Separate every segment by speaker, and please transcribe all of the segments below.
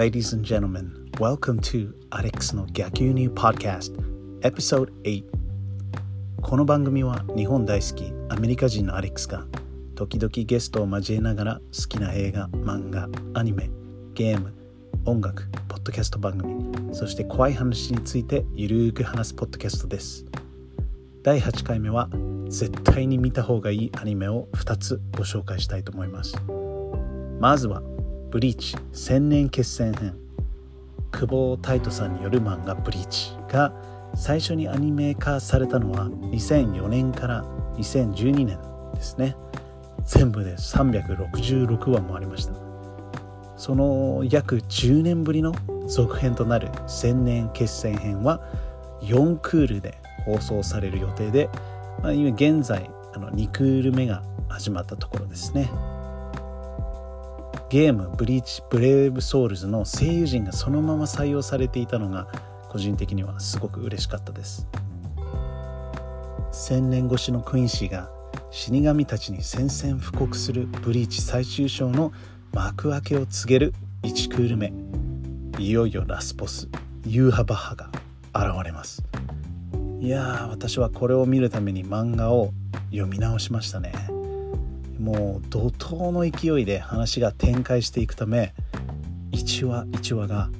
Speaker 1: Ladies and gentlemen, welcome to Alex の逆輸入 Podcast Episode 8この番組は日本大好きアメリカ人のアレックスが時々ゲストを交えながら好きな映画、漫画、アニメ、ゲーム、音楽、ポッドキャスト番組そして怖い話についてゆるーく話すポッドキャストです。第8回目は絶対に見た方がいいアニメを2つご紹介したいと思います。まずはブリーチ千年決戦編。久保太斗さんによる漫画ブリーチが最初にアニメ化されたのは2004年から2012年ですね。全部で366話もありました。その約10年ぶりの続編となる千年決戦編は4クールで放送される予定で、まあ、今現在あの2クール目が始まったところですね。ゲーム「ブリーチ・ブレイブ・ソウルズ」の声優陣がそのまま採用されていたのが個人的にはすごく嬉しかったです。千年越しのクインシーが死神たちに宣戦布告するブリーチ最終章の幕開けを告げる1クール目。いよいよラスボスユーハバッハが現れます。いやー私はこれを見るために漫画を読み直しましたね。もう怒涛の勢いで話が展開していくため1話1話が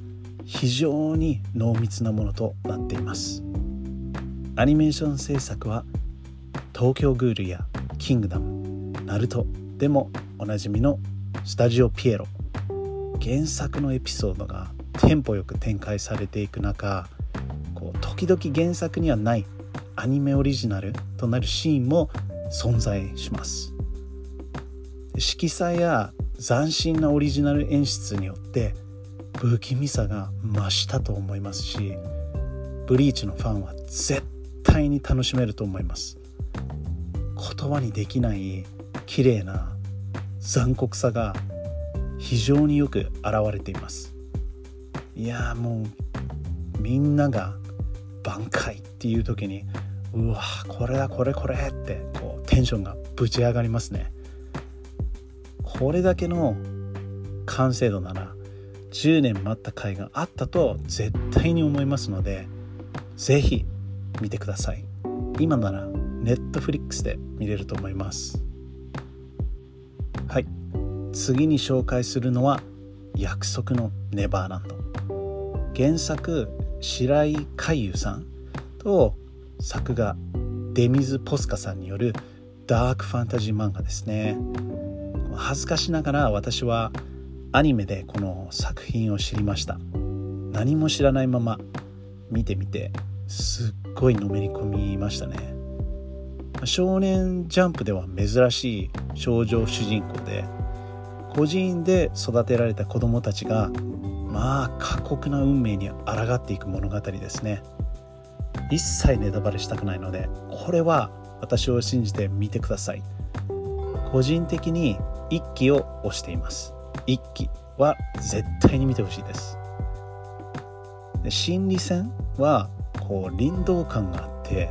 Speaker 1: 非常に濃密なものとなっています。アニメーション制作は東京グールやキングダムナルトでもおなじみのスタジオピエロ。原作のエピソードがテンポよく展開されていく中こう時々原作にはないアニメオリジナルとなるシーンも存在します。色彩や斬新なオリジナル演出によって不気味さが増したと思いますしブリーチのファンは絶対に楽しめると思います。言葉にできない綺麗な残酷さが非常によく現れています。いやもうみんなが挽回っていう時にうわこれだこれこれってこうテンションがぶち上がりますね。これだけの完成度なら10年待った甲斐があったと絶対に思いますので是非見てください。今ならネットフリックスで見れると思います。はい。次に紹介するのは約束のネバーランド。原作白井海優さんと作画デミズ・ポスカさんによるダークファンタジー漫画ですね。恥ずかしながら私はアニメでこの作品を知りました。何も知らないまま見てみてすっごいのめり込みましたね。少年ジャンプでは珍しい少女主人公で孤児院で育てられた子供たちがまあ過酷な運命に抗っていく物語ですね。一切ネタバレしたくないのでこれは私を信じて見てください。個人的に一期を推しています。一期は絶対に見てほしいです。で心理戦はこう臨動感があって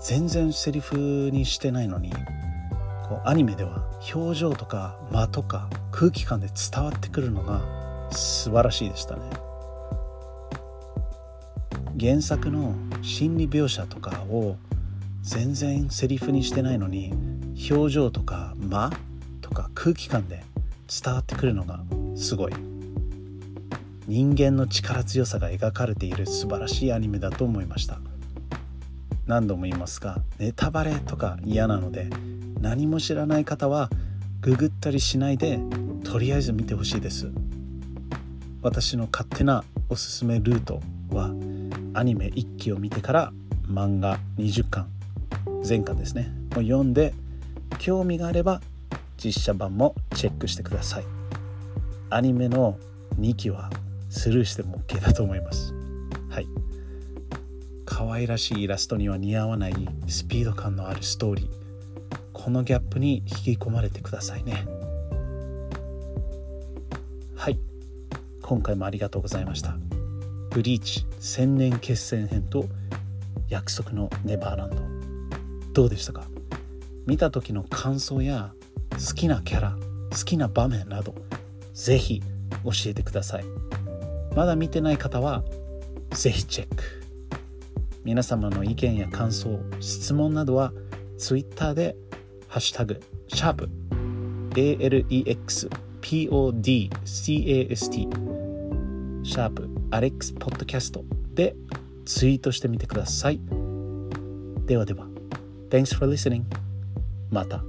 Speaker 1: 全然セリフにしてないのにこうアニメでは表情とか間とか空気感で伝わってくるのが素晴らしいでしたね。原作の心理描写とかを全然セリフにしてないのに表情とか間か空気感で伝わってくるのがすごい。人間の力強さが描かれている素晴らしいアニメだと思いました。何度も言いますがネタバレとか嫌なので何も知らない方はググったりしないでとりあえず見てほしいです。私の勝手なおすすめルートはアニメ1期を見てから漫画20巻全巻ですね。を読んで興味があれば実写版もチェックしてください。アニメの2期はスルーしても OK だと思います。はい。可愛らしいイラストには似合わないスピード感のあるストーリー。このギャップに引き込まれてくださいね。はい。今回もありがとうございました。ブリーチ千年決戦編と約束のネバーランド。どうでしたか？見た時の感想や好きなキャラ好きな場面などぜひ教えてください。まだ見てない方はぜひチェック。皆様の意見や感想質問などは Twitter で「ハッシュタグシャープ ALEXPODCAST」シャープアレックスポッドキャストでツイートしてみてください。ではでは Thanks for listening また。